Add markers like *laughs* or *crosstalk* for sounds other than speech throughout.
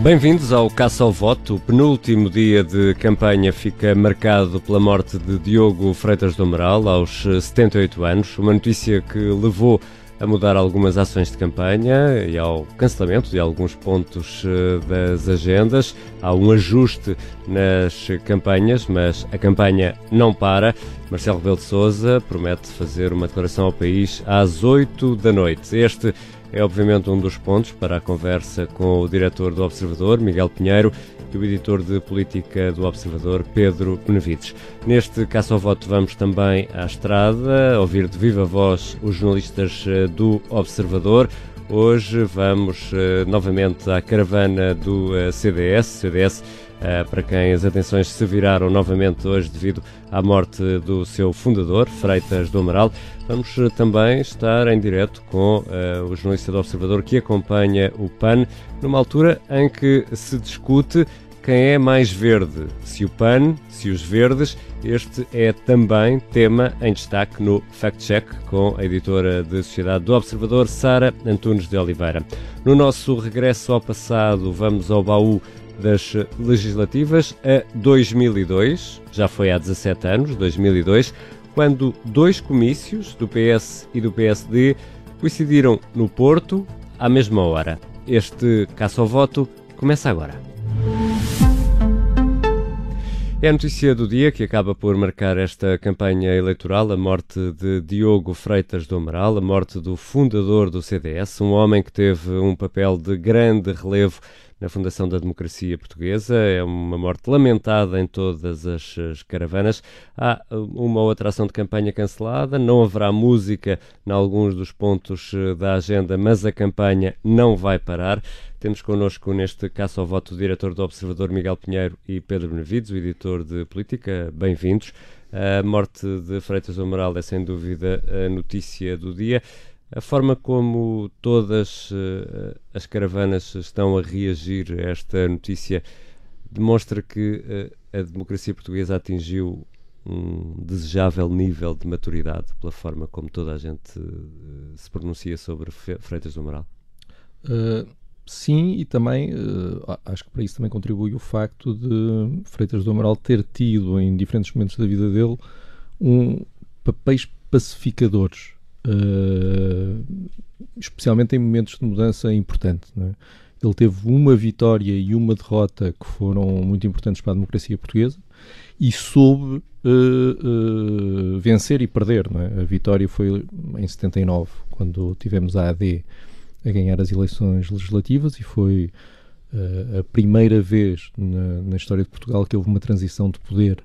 Bem-vindos ao Caça ao Voto. O penúltimo dia de campanha fica marcado pela morte de Diogo Freitas do Amaral, aos 78 anos. Uma notícia que levou a mudar algumas ações de campanha e ao cancelamento de alguns pontos eh, das agendas. Há um ajuste nas campanhas, mas a campanha não para. Marcelo Rebelo de Sousa promete fazer uma declaração ao país às 8 da noite. Este é obviamente um dos pontos para a conversa com o diretor do Observador, Miguel Pinheiro, e o editor de política do Observador, Pedro Benevides. Neste caso ao voto vamos também à estrada, ouvir de viva voz os jornalistas eh, do Observador. Hoje vamos uh, novamente à caravana do uh, CDS. CDS para quem as atenções se viraram novamente hoje devido à morte do seu fundador, Freitas do Amaral. Vamos também estar em direto com o jornalista do Observador que acompanha o PAN, numa altura em que se discute quem é mais verde, se o PAN, se os verdes. Este é também tema em destaque no Fact Check com a editora de Sociedade do Observador, Sara Antunes de Oliveira. No nosso regresso ao passado, vamos ao baú das legislativas a 2002, já foi há 17 anos, 2002, quando dois comícios do PS e do PSD coincidiram no Porto à mesma hora. Este caça ao voto começa agora. É a notícia do dia que acaba por marcar esta campanha eleitoral, a morte de Diogo Freitas do Amaral, a morte do fundador do CDS, um homem que teve um papel de grande relevo na fundação da democracia portuguesa. É uma morte lamentada em todas as, as caravanas. Há uma outra ação de campanha cancelada, não haverá música em alguns dos pontos eh, da agenda, mas a campanha não vai parar. Temos connosco neste caso ao voto o diretor do Observador Miguel Pinheiro e Pedro Benevides, o editor de política. Bem-vindos. A morte de Freitas Amaral é sem dúvida a notícia do dia. A forma como todas uh, as caravanas estão a reagir a esta notícia demonstra que uh, a democracia portuguesa atingiu um desejável nível de maturidade pela forma como toda a gente uh, se pronuncia sobre Freitas do Amaral. Sim, e também acho que para isso também contribui o facto de Freitas do Amaral ter tido em diferentes momentos da vida dele um papéis pacificadores, uh, especialmente em momentos de mudança importante. É? Ele teve uma vitória e uma derrota que foram muito importantes para a democracia portuguesa e soube uh, vencer e perder. É? A vitória foi em 79, quando tivemos a AD a ganhar as eleições legislativas e foi uh, a primeira vez na, na, história de Portugal que houve uma transição de poder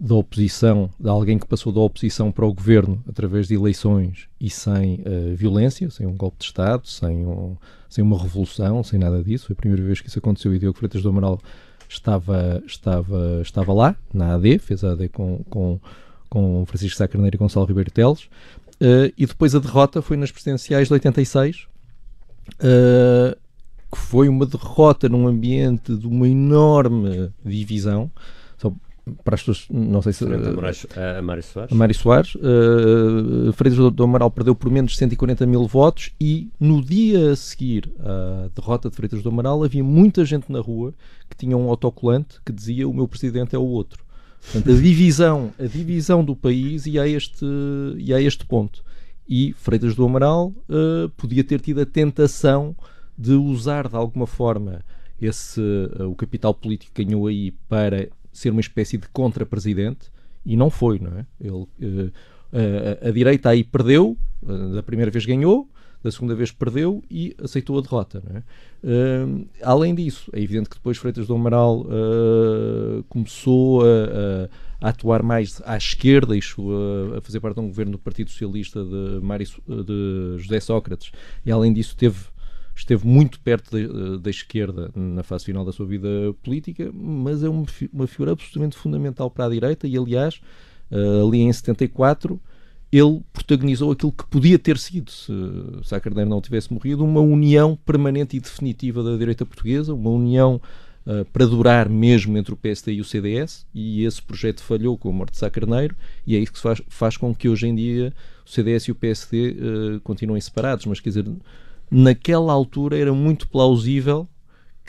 da oposição, de alguém que passou da oposição para o governo através de eleições e sem uh, violência, sem um golpe de Estado, sem, um, sem uma revolução, sem nada disso. Foi a primeira vez que isso aconteceu e Diogo Freitas do Amaral estava, estava, estava lá, na AD, fez a AD com, com, com Francisco Sá Carneiro e Gonçalo Ribeiro Teles. Uh, e depois a derrota foi nas presidenciais de 86, uh, que foi uma derrota num ambiente de uma enorme divisão. Para as pessoas, não sei se. A Mário Soares. A Mário Soares. Uh, Freitas do Amaral perdeu por menos de 140 mil votos e no dia a seguir à derrota de Freitas do Amaral havia muita gente na rua que tinha um autocolante que dizia o meu presidente é o outro. Portanto, a *laughs* divisão, a divisão do país e a este, e a este ponto e Freitas do Amaral uh, podia ter tido a tentação de usar de alguma forma esse uh, o capital político que ganhou aí para ser uma espécie de contra-presidente e não foi, não é? Ele, uh, a, a direita aí perdeu, da primeira vez ganhou, da segunda vez perdeu e aceitou a derrota. É? Uh, além disso, é evidente que depois Freitas do Amaral uh, começou a, a, atuar mais à esquerda e a, a, fazer parte de um governo do Partido Socialista de, Mário, de José Sócrates, e além disso teve esteve muito perto da, da, esquerda na fase final da sua vida política, mas é uma, uma figura absolutamente fundamental para a direita e, aliás, uh, ali em 74 ele protagonizou aquilo que podia ter sido, se Sá Carneiro não tivesse morrido, uma união permanente e definitiva da direita portuguesa, uma união uh, para durar mesmo entre o PSD e o CDS, e esse projeto falhou com a morte de Sá Carneiro, e é isso que faz, faz com que hoje em dia o CDS e o PSD uh, continuem separados. Mas quer dizer, naquela altura era muito plausível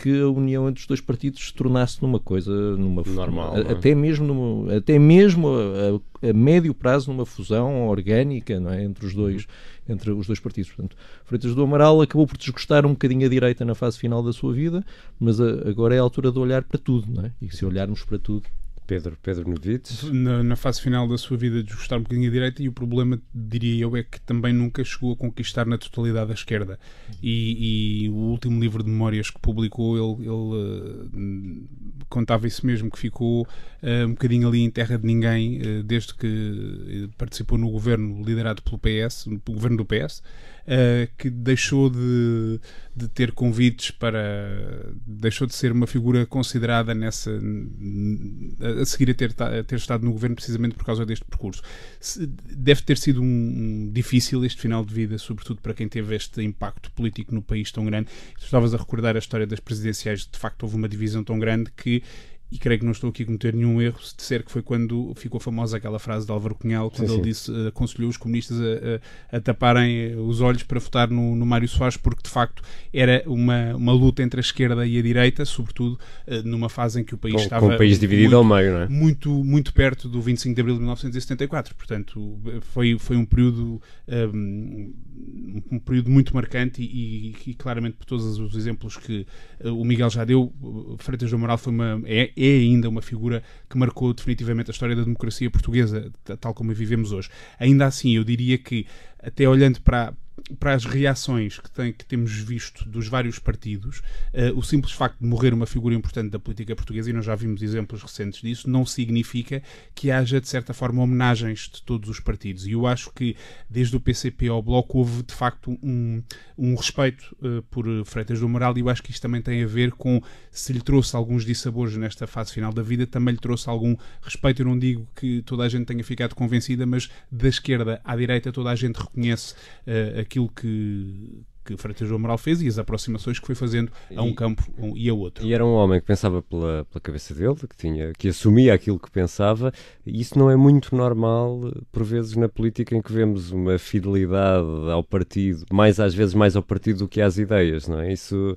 que a união entre os dois partidos se tornasse numa coisa numa normal, a, é? até mesmo numa, até mesmo a, a, a, médio prazo numa fusão orgânica, não é, entre os dois entre os dois partidos. Portanto, Freitas do Amaral acabou por desgostar um bocadinho a direita na fase final da sua vida, mas agora é a altura de olhar para tudo, não é? E se olharmos para tudo, Pedro, Pedro Novites. Na, na, fase final da sua vida, de gostar um bocadinho a direita, e o problema, diria eu, é que também nunca chegou a conquistar na totalidade a esquerda. E, e o último livro de memórias que publicou, ele, ele uh, contava isso mesmo, que ficou uh, um bocadinho ali em terra de ninguém, uh, desde que participou no governo liderado pelo PS, no governo do PS uh, que deixou de, de ter convites para. deixou de ser uma figura considerada nessa. a seguir a ter, a ter estado no governo precisamente por causa deste percurso. Deve ter sido um, um, difícil este final de vida, sobretudo para quem teve este impacto político no país tão grande. Estavas a recordar a história das presidenciais, de facto houve uma divisão tão grande que e creio que não estou aqui a cometer nenhum erro se disser que foi quando ficou famosa aquela frase de Álvaro Cunhal, quando sim, ele sim. disse, uh, aconselhou os comunistas a, a, a, taparem os olhos para votar no, no Mário Soares, porque de facto era uma, uma luta entre a esquerda e a direita, sobretudo uh, numa fase em que o país com, estava. Com o país dividido muito, ao meio, não é? Muito, muito perto do 25 de abril de 1974. Portanto, foi, foi um período. Um, um período muito marcante e, e, e, claramente por todos os exemplos que o Miguel já deu, Freitas do Amaral foi uma, é, é, ainda uma figura que marcou definitivamente a história da democracia portuguesa, tal como a vivemos hoje. Ainda assim, eu diria que, até olhando para, para as reações que, tem, que temos visto dos vários partidos, uh, o simples facto de morrer uma figura importante da política portuguesa, e nós já vimos exemplos recentes disso, não significa que haja, de certa forma, homenagens de todos os partidos. E eu acho que, desde o PCP ao Bloco, houve, de facto, um, um respeito uh, por Freitas do Moral, e eu acho que isto também tem a ver com, se lhe trouxe alguns dissabores nesta fase final da vida, também lhe trouxe algum respeito. Eu não digo que toda a gente tenha ficado convencida, mas da esquerda à direita toda a gente reconhece uh, aquilo que, que Freitas do Amaral fez e as aproximações que foi fazendo a um e, campo e a outro. E era um homem que pensava pela, pela cabeça dele, que, tinha, que assumia aquilo que pensava, e isso não é muito normal, por vezes, na política em que vemos uma fidelidade ao partido, mais às vezes mais ao partido do que às ideias, não é? Isso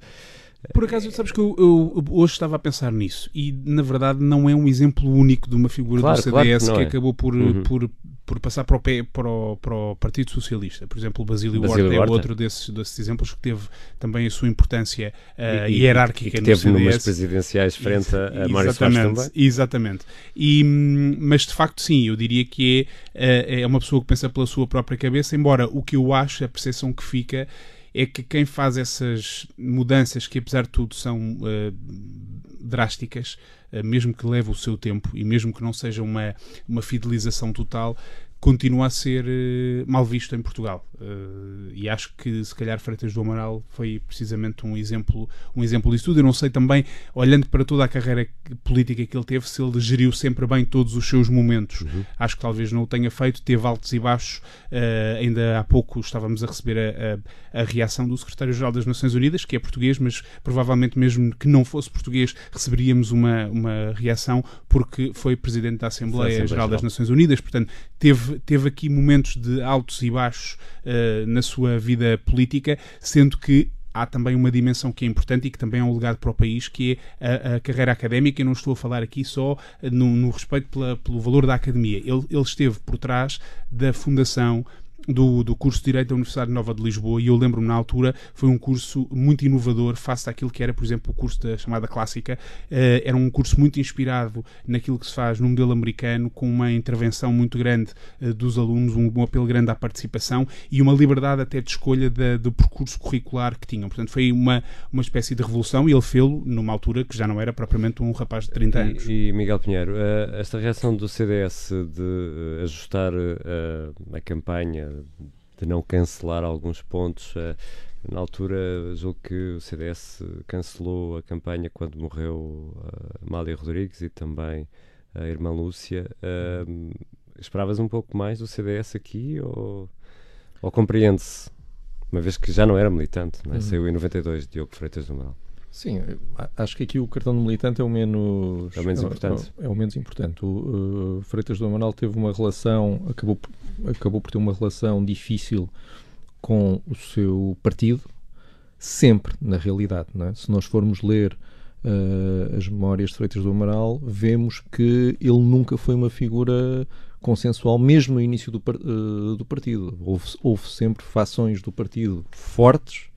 por acaso, sabes que eu, eu, hoje estava a pensar nisso e, na verdade, não é um exemplo único de uma figura claro, do CDS claro que, que é. acabou por, uhum. por, por passar para o, para, o, para o Partido Socialista. Por exemplo, o Basílio, Basílio Horta, Horta é outro desses, desses exemplos que teve também a sua importância uh, e, hierárquica e que teve no presidenciais frente a, a Mário Soares também. Exatamente. E, mas, de facto, sim, eu diria que é, é uma pessoa que pensa pela sua própria cabeça, embora o que eu acho, a percepção que fica é que quem faz essas mudanças, que apesar de tudo são uh, drásticas, uh, mesmo que leve o seu tempo e mesmo que não seja uma, uma fidelização total, continua a ser uh, mal visto em Portugal. Uh, e acho que se calhar Freitas do Amaral foi precisamente um exemplo, um exemplo disso tudo. Eu não sei também, olhando para toda a carreira política que ele teve, se ele geriu sempre bem todos os seus momentos. Uhum. Acho que talvez não o tenha feito, teve altos e baixos. Uh, ainda há pouco estávamos a receber a, a, a reação do secretário-geral das Nações Unidas, que é português, mas provavelmente mesmo que não fosse português, receberíamos uma, uma reação porque foi presidente da Assembleia Geral das Nações Unidas. Portanto, teve teve, aqui momentos de altos e baixos uh, na sua vida política, sendo que há também uma dimensão que é importante e que também é um legado para o país, que é a, a carreira académica. Eu não estou a falar aqui só no, no respeito pela, pelo valor da academia. Ele, ele esteve por trás da fundação do, do curso de Direito da Universidade Nova de Lisboa e eu lembro-me na altura foi um curso muito inovador face àquilo que era, por exemplo, o curso da chamada clássica. Uh, era um curso muito inspirado naquilo que se faz no modelo americano, com uma intervenção muito grande uh, dos alunos, um, um, apelo grande à participação e uma liberdade até de escolha da, do percurso curricular que tinham. Portanto, foi uma, uma espécie de revolução e ele fez-lo numa altura que já não era propriamente um rapaz de 30 anos. E, e Miguel Pinheiro, uh, esta reação do CDS de ajustar a campanha de não cancelar alguns pontos. Eh, na altura, julgo que o CDS cancelou a campanha quando morreu eh, Amália Rodrigues e também a irmã Lúcia. Esperavas um pouco mais do CDS aqui ou, ou compreende-se? Uma vez que já não era militante, não é? uhum. saiu em 92, Diogo Freitas do Amaral. Sim, acho que aqui o cartão de militante é o menos, é o menos importante. É, é o menos importante. O uh, Freitas do Amaral teve uma relação, acabou, acabou por ter uma relação difícil com o seu partido, sempre, na realidade. É? Se nós formos ler uh, as memórias de Freitas do Amaral, vemos que ele nunca foi uma figura consensual, mesmo no início do, uh, do partido. Houve, houve, sempre fações do partido fortes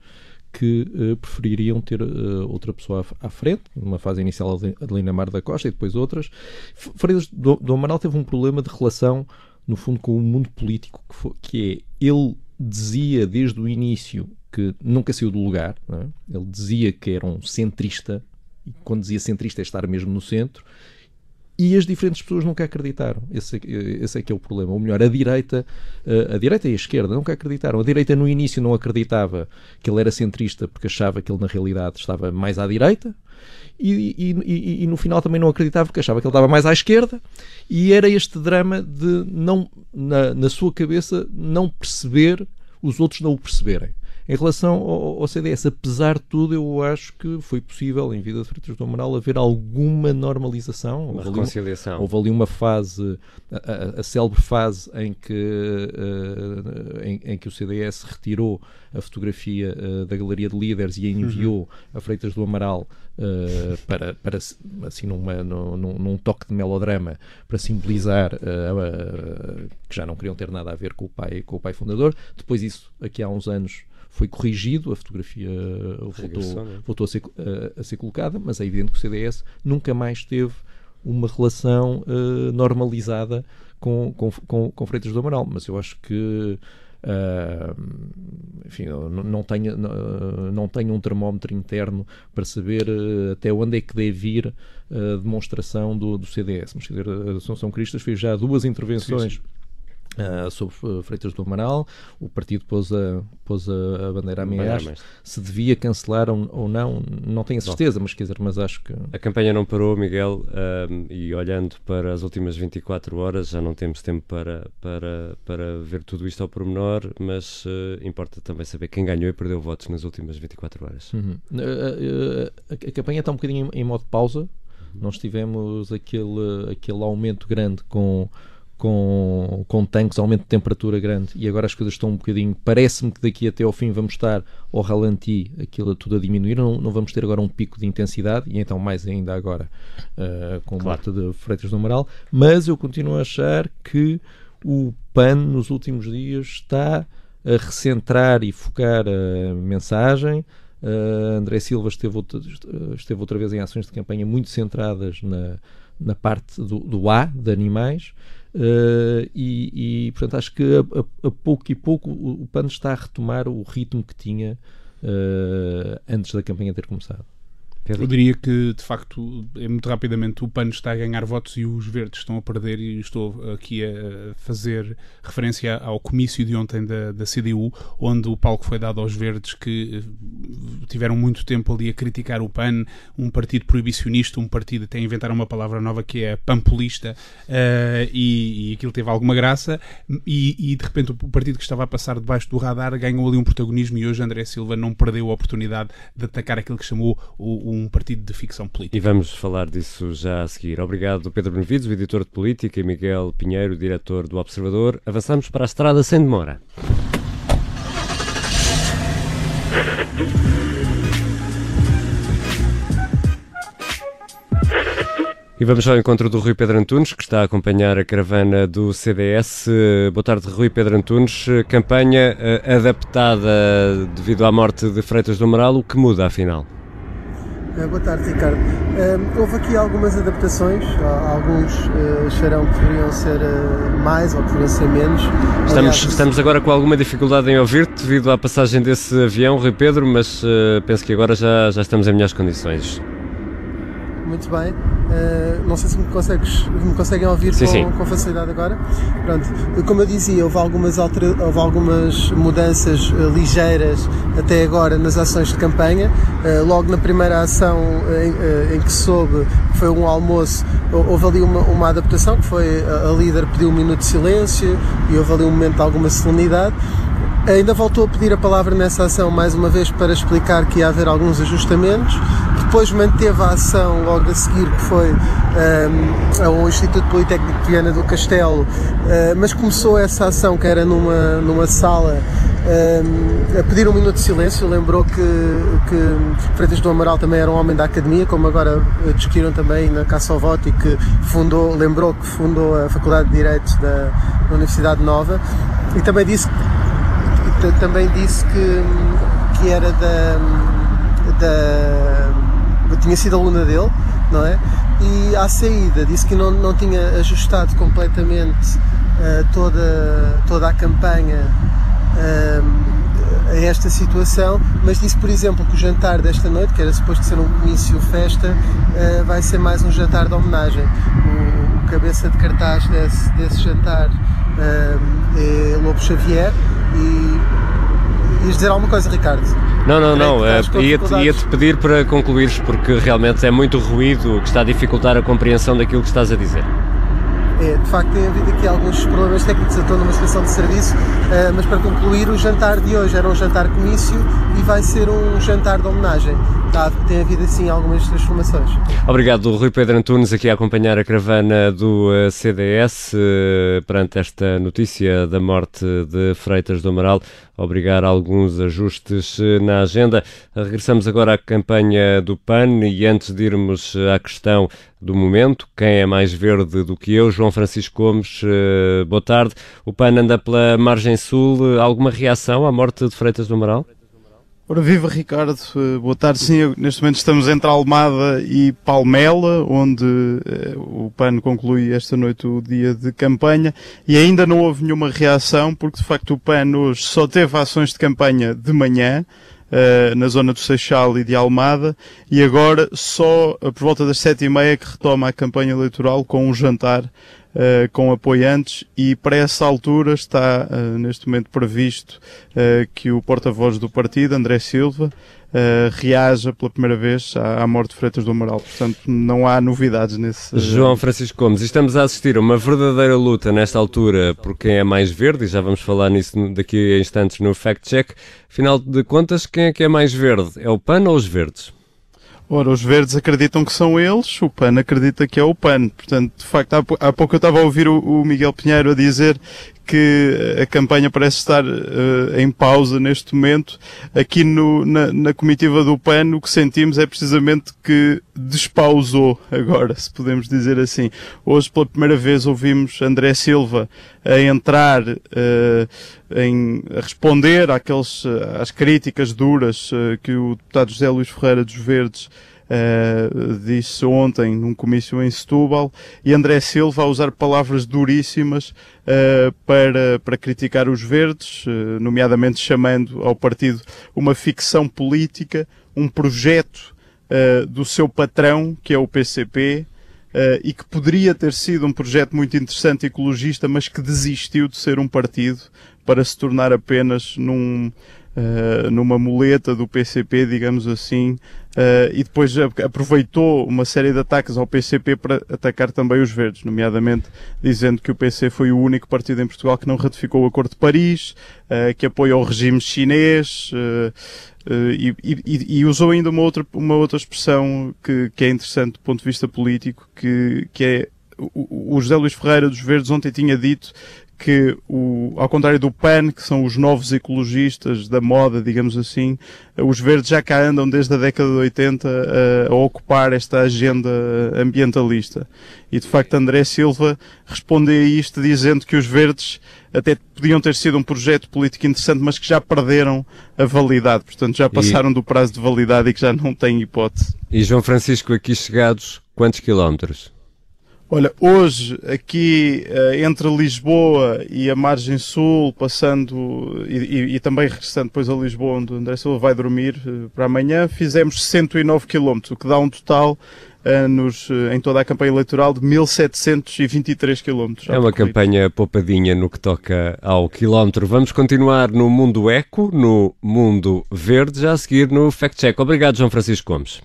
que uh, prefeririam ter uh, outra pessoa à, à, frente, numa fase inicial Adelina Mar da Costa e depois outras. Freitas do, do Amaral teve um problema de relação, no fundo, com o mundo político, que, foi, que é, ele dizia desde o início que nunca saiu do lugar, é? ele dizia que era um centrista, e quando dizia centrista é estar mesmo no centro, e as diferentes pessoas nunca acreditaram. Esse, é esse é que é o problema. Ou melhor, a direita, eh, a direita e a esquerda nunca acreditaram. A direita no início não acreditava que ele era centrista porque achava que ele na realidade estava mais à direita. E, e, e, e no final também não acreditava porque achava que ele estava mais à esquerda. E era este drama de não, na, na sua cabeça, não perceber os outros não o perceberem. Em relação ao, ao, CDS, apesar de tudo, eu acho que foi possível, em vida de Freitas do Amaral, haver alguma normalização. Uma houve reconciliação. Ali, houve ali uma fase, a, a, a célebre fase em que, uh, em, em, que o CDS retirou a fotografia uh, da galeria de líderes e a enviou uhum. a Freitas do Amaral uh, para, para, assim, numa, num, num, toque de melodrama, para simbolizar que já não queriam ter nada a ver com o pai, com o pai fundador. Depois isso, aqui há uns anos, foi corrigido, a fotografia voltou, né? voltou a, ser, a, a, ser colocada, mas é evidente que o CDS nunca mais teve uma relação uh, normalizada com, com, com, com Freitas do Amaral. Mas eu acho que. Uh, enfim, não, tenho, não, não tenho um termómetro interno para saber uh, até onde é que deve ir a demonstração do, do CDS. Mas, quer dizer, a Assunção Cristas fez já duas intervenções sim, sim Uh, sobre Freitas do Amaral, o partido pôs a, pôs a, a bandeira ameaça. Se devia cancelar ou, ou, não, não tenho a certeza, mas quer dizer, mas acho que. A campanha não parou, Miguel, uh, e olhando para as últimas 24 horas, já não temos tempo para, para, para ver tudo isto ao pormenor, mas uh, importa também saber quem ganhou e perdeu votos nas últimas 24 horas. Uhum. A, a, campanha está um bocadinho em, em modo pausa. Uhum. Nós tivemos aquele, aquele aumento grande com com, com tanques, aumento de temperatura grande e agora as coisas estão um bocadinho. Parece-me que daqui até ao fim vamos estar ao ralenti, aquilo tudo a diminuir. Não, não vamos ter agora um pico de intensidade e então mais ainda agora uh, com claro. o de Freitas do Amaral. Mas eu continuo a achar que o PAN nos últimos dias está a recentrar e focar a mensagem. Uh, André Silva esteve outra, esteve outra vez em ações de campanha muito centradas na, na parte do, do A, de animais, Uh, e, e, portanto, acho que a, a, a, pouco e pouco o, o PAN está a retomar o ritmo que tinha uh, antes da campanha ter começado. Pedro? Eu diria que, de facto, é muito rapidamente o PAN está a ganhar votos e os verdes estão a perder, e estou aqui a fazer referência ao comício de ontem da, da CDU, onde o palco foi dado aos verdes que eh, tiveram muito tempo ali a criticar o PAN, um partido proibicionista, um partido, até inventaram uma palavra nova que é pampulista, uh, e, e aquilo teve alguma graça, e, e, de repente o partido que estava a passar debaixo do radar ganhou ali um protagonismo, e hoje André Silva não perdeu a oportunidade de atacar aquilo que chamou o, o um partido de ficção política. E vamos falar disso já a seguir. Obrigado, Pedro Benevides, editor de política, e Miguel Pinheiro, diretor do Observador. Avançamos para a estrada sem demora. E vamos ao encontro do Rui Pedro Antunes, que está a acompanhar a caravana do CDS. Boa tarde, Rui Pedro Antunes. Campanha eh, adaptada devido à morte de Freitas do Amaral. O que muda, afinal? Uh, boa tarde, Ricardo. Uh, houve aqui algumas adaptações, alguns uh, acharão que deveriam ser mais ou que deveriam ser menos. Estamos, Aliás, estamos agora com alguma dificuldade em ouvir-te devido à passagem desse avião, Rui Pedro, mas penso que agora já, já estamos em melhores condições. Muito bem. Uh, não sei se me, consegues, me conseguem ouvir sim, com, sim. com, facilidade agora. Pronto. Como eu dizia, houve algumas, altera, houve algumas mudanças uh, ligeiras até agora nas ações de campanha. Uh, logo na primeira ação em, em, que soube que foi um almoço, houve ali uma, uma adaptação, que foi a, a líder pediu um minuto de silêncio e houve ali um momento de alguma solenidade. Ainda voltou a pedir a palavra nessa ação mais uma vez para explicar que ia haver alguns ajustamentos. Depois manteve a ação logo a seguir, que foi um, ao Instituto Politécnico de Viana do Castelo, uh, mas começou essa ação que era numa, numa sala a pedir um minuto de silêncio. Lembrou que, que Freitas do Amaral também era um homem da academia, como agora discutiram também na Caça ao Voto, e que fundou, lembrou que fundou a Faculdade de Direito da, da Universidade Nova. E também disse, também disse que, que era da, da. tinha sido aluna dele, não é? E à saída disse que não, não tinha ajustado completamente uh, toda, toda a campanha a esta situação, mas disse, por exemplo, que o jantar desta noite, que era suposto ser um comício festa, uh, vai ser mais um jantar de homenagem. O, o cabeça de cartaz desse, desse jantar uh, é Lobo Xavier e ias dizer alguma coisa, Ricardo? Não, não, não. Uh, Ia-te ia -te pedir para concluires, porque realmente é muito ruído que está a dificultar a compreensão daquilo que estás a dizer. É, de facto, tem havido aqui alguns problemas técnicos, estou numa estação de serviço, uh, mas para concluir, o jantar de hoje era um jantar comício e vai ser um jantar de homenagem. Tá, tem havido assim algumas transformações. Obrigado, Rui Pedro Antunes, aqui a acompanhar a caravana do uh, CDS uh, perante esta notícia da morte de Freitas do Amaral. Obrigar alguns ajustes na agenda. Regressamos agora à campanha do PAN e antes de irmos à questão do momento, quem é mais verde do que eu, João Francisco Gomes, boa tarde. O PAN anda pela margem sul. Alguma reação à morte de Freitas do Amaral? Ora, viva Ricardo, eh, boa tarde. Sim, neste momento estamos entre Almada e Palmela, onde uh, o PAN conclui esta noite o dia de campanha. E ainda não houve nenhuma reação, porque de facto o PAN hoje só teve ações de campanha de manhã, uh, na zona do Seixal e de Almada, e agora só por volta das sete e meia que retoma a campanha eleitoral com um jantar uh, com apoiantes e para essa altura está uh, neste momento previsto uh, que o porta-voz do partido, André Silva, reaja pela primeira vez à, à, morte de Freitas do Amaral. Portanto, não há novidades nesse. João Francisco Gomes, estamos a assistir a uma verdadeira luta nesta altura por quem é mais verde, e já vamos falar nisso daqui a instantes no Fact Check. Afinal de contas, quem é que é mais verde? É o PAN ou os verdes? Ora, os verdes acreditam que são eles, o PAN acredita que é o PAN. Portanto, de facto, há, pouco eu estava a ouvir o Miguel Pinheiro a dizer que a campanha parece estar uh, em pausa neste momento. Aqui no, na, na, comitiva do PAN o que sentimos é precisamente que despausou agora, se podemos dizer assim. Hoje pela primeira vez ouvimos André Silva a entrar uh, em a responder àqueles, às críticas duras uh, que o deputado José Luís Ferreira dos Verdes uh, disse ontem num comício em Setúbal, e André Silva a usar palavras duríssimas uh, para, para criticar os verdes, uh, nomeadamente chamando ao partido uma ficção política, um projeto do seu patrão, que é o PCP, Uh, e que poderia ter sido um projeto muito interessante ecologista, mas que desistiu de ser um partido para se tornar apenas num, uh, numa muleta do PCP, digamos assim, Uh, e depois aproveitou uma série de ataques ao PCP para atacar também os verdes, nomeadamente dizendo que o PC foi o único partido em Portugal que não ratificou o Acordo de Paris, uh, que apoia o regime chinês, e, e, e, usou ainda uma outra, uma outra expressão que, que é interessante do ponto de vista político, que, que é o José Luís Ferreira dos Verdes ontem tinha dito que, o, ao contrário do PAN, que são os novos ecologistas da moda, digamos assim, os verdes já cá andam desde a década de 80 a, a ocupar esta agenda ambientalista. E de facto André Silva responde a isto dizendo que os verdes até podiam ter sido um projeto político interessante, mas que já perderam a validade. Portanto, já passaram e... do prazo de validade e que já não têm hipótese. E João Francisco, aqui chegados, quantos quilómetros? Olha, hoje aqui uh, entre Lisboa e a margem sul, passando e, e, e, também regressando depois a Lisboa, onde o André Silva vai dormir uh, para amanhã, fizemos 109 km, o que dá um total uh, nos, em toda a campanha eleitoral de 1723 km. É uma campanha poupadinha no que toca ao quilómetro. Vamos continuar no mundo eco, no mundo verde, já a seguir no Fact Check. Obrigado, João Francisco Gomes.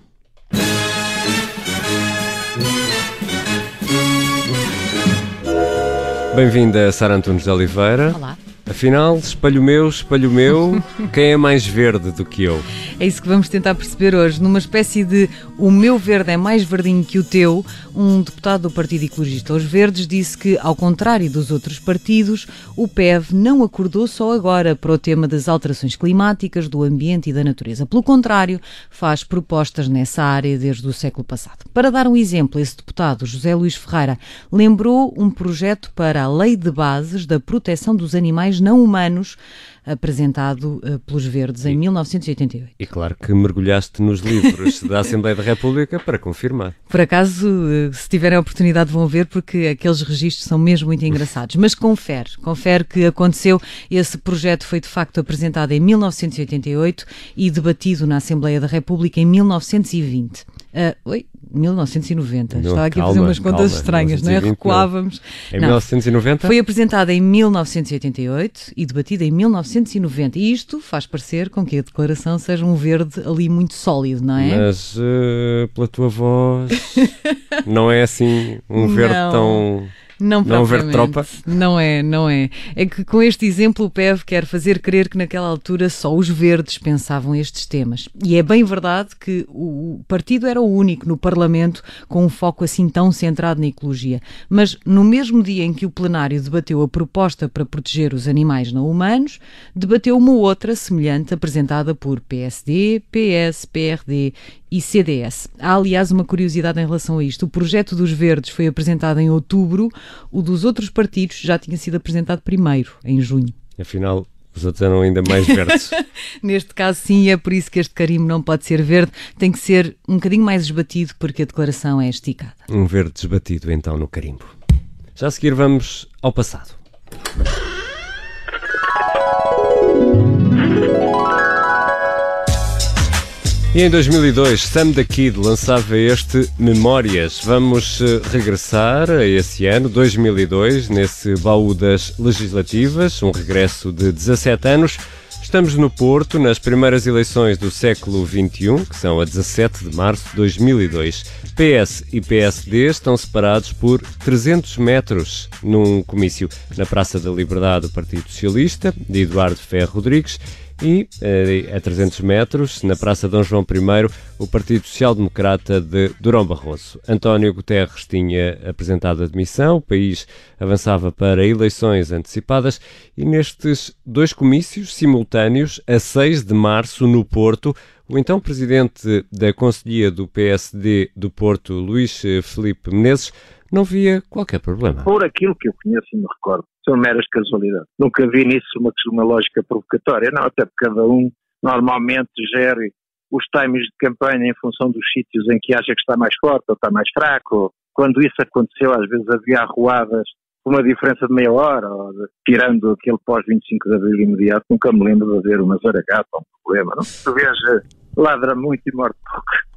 Bem-vinda, Sara Antunes de Oliveira. Olá. Afinal, espelho meu, espelho meu, quem é mais verde do que eu? É isso que vamos tentar perceber hoje. Numa espécie de o meu verde é mais verdinho que o teu, um deputado do Partido Ecologista Os Verdes disse que, ao contrário dos outros partidos, o PEV não acordou só agora para o tema das alterações climáticas, do ambiente e da natureza. Pelo contrário, faz propostas nessa área desde o século passado. Para dar um exemplo, esse deputado, José Luís Ferreira, lembrou um projeto para a Lei de Bases da Proteção dos Animais não humanos, apresentado uh, pelos Verdes em e, 1988. E claro que mergulhaste nos livros da Assembleia da República para confirmar. Por acaso, uh, se tiverem a oportunidade, vão ver, porque aqueles registros são mesmo muito engraçados. Mas confere, confere que aconteceu. Esse projeto foi de facto apresentado em 1988 e debatido na Assembleia da República em 1920. Uh, eh, oi, 1990. Não, Estava aqui calma, a fazer umas contas calma, estranhas, não é? Recuávamos. Em não. 1990? Foi apresentada em 1988 e debatida em 1990. E isto faz parecer com que a declaração seja um verde ali muito sólido, não é? Mas uh, pela tua voz, *laughs* não é assim um verde não. tão não, não haver tropa? Não é, não é. É que com este exemplo o PEV quer fazer crer que naquela altura só os verdes pensavam estes temas. E é bem verdade que o partido era o único no Parlamento com um foco assim tão centrado na ecologia. Mas no mesmo dia em que o plenário debateu a proposta para proteger os animais não humanos, debateu uma outra semelhante apresentada por PSD, PS, PRD e CDS. Há, aliás, uma curiosidade em relação a isto. O projeto dos Verdes foi apresentado em outubro, o dos outros partidos já tinha sido apresentado primeiro, em junho. Afinal, os outros eram ainda mais verdes. *laughs* Neste caso, sim, é por isso que este carimbo não pode ser verde, tem que ser um bocadinho mais esbatido, porque a declaração é esticada. Um verde esbatido, então, no carimbo. Já a seguir, vamos ao passado. E em 2002, Sam the Kid lançava este Memórias. Vamos eh, regressar a esse ano, 2002, nesse baú das legislativas, um regresso de 17 anos. Estamos no Porto, nas primeiras eleições do século XXI, que são a 17 de março de 2002. PS e PSD estão separados por 300 metros num comício na Praça da Liberdade do Partido Socialista, de Eduardo Ferro Rodrigues, e eh, a 300 metros, na Praça Dom João I, o Partido Social Democrata de Durão Barroso. António Guterres tinha apresentado a demissão, o país avançava para eleições antecipadas e nestes dois comícios simultâneos, a 6 de março, no Porto, o então presidente da Conselhia do PSD do Porto, Luís Felipe Menezes, não via qualquer problema. Por aquilo que eu conheço e me recordo, são meras casualidades. Nunca vi nisso uma, uma lógica provocatória, não, até porque cada um normalmente gere os timings de campanha em função dos sítios em que acha que está mais forte ou está mais fraco. Quando isso aconteceu, às vezes havia arruadas com uma diferença de meia hora, tirando aquele pós-25 de abril imediato, nunca me lembro de haver uma zaragata ou um problema. Não? Tu vês, ladra muito e morre pouco.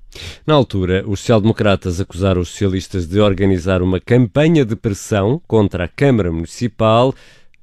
Na altura, os social-democratas acusaram os socialistas de organizar uma campanha de pressão contra a Câmara Municipal,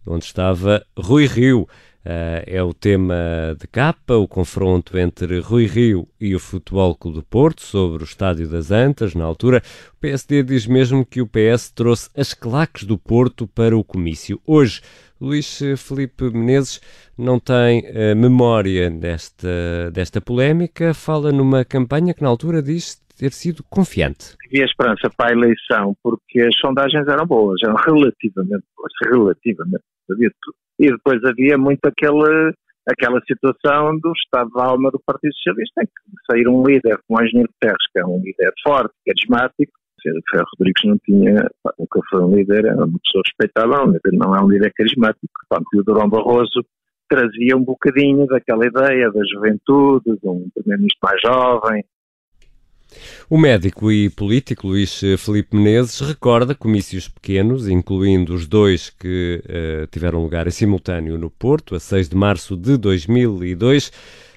onde estava Rui Rio. Uh, é o tema de capa, o confronto entre Rui Rio e o Futebol Clube do Porto sobre o Estádio das Antas. Na altura, o PSD diz mesmo que o PS trouxe as claques do Porto para o comício. Hoje, Luís Felipe Menezes não tem uh, memória desta, desta polémica, fala numa campanha que na altura diz ter sido confiante. Havia esperança para a eleição porque as sondagens eram boas, eram relativamente boas, relativamente, E depois havia muito aquele, aquela situação do estado de alma do Partido Socialista, em que sair um líder como o Engenheiro Terres, que é um líder forte, carismático, o Ferro Rodrigues não tinha, nunca foi um líder, era uma pessoa respeitável, não é um líder carismático. Portanto, o Durão Barroso trazia um bocadinho daquela ideia da juventude, de um primeiro-ministro mais jovem. O médico e político Luís Felipe Menezes recorda comícios pequenos, incluindo os dois que uh, tiveram lugar em simultâneo no Porto, a 6 de março de 2002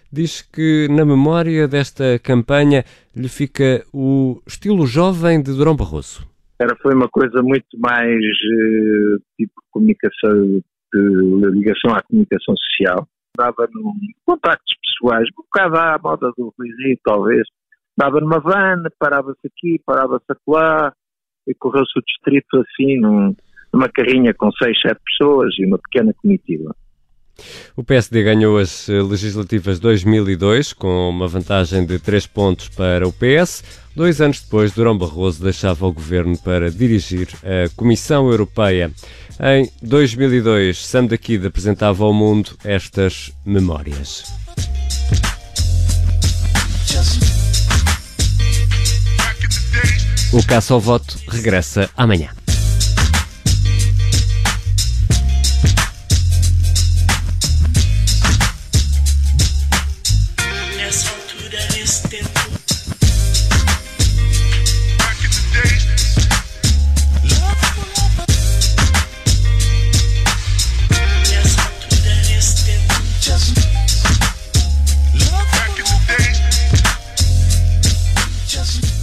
diz que na memória desta campanha lhe fica o estilo jovem de Durão Barroso. Era, foi uma coisa muito mais uh, tipo comunicação, de ligação à comunicação social. Dava num contactos pessoais, um bocado à moda do Luizinho, talvez. Dava numa van, parava-se aqui, parava-se acolá, e correu-se o distrito assim, num, uma carrinha com seis, sete pessoas e uma pequena comitiva. O PSD ganhou as eh, legislativas 2002 com uma vantagem de 3 pontos para o PS. Dois anos depois, Durão Barroso deixava o governo para dirigir a Comissão Europeia. Em 2002, Sam da Kid apresentava ao mundo estas memórias. O Caça ao Voto regressa amanhã.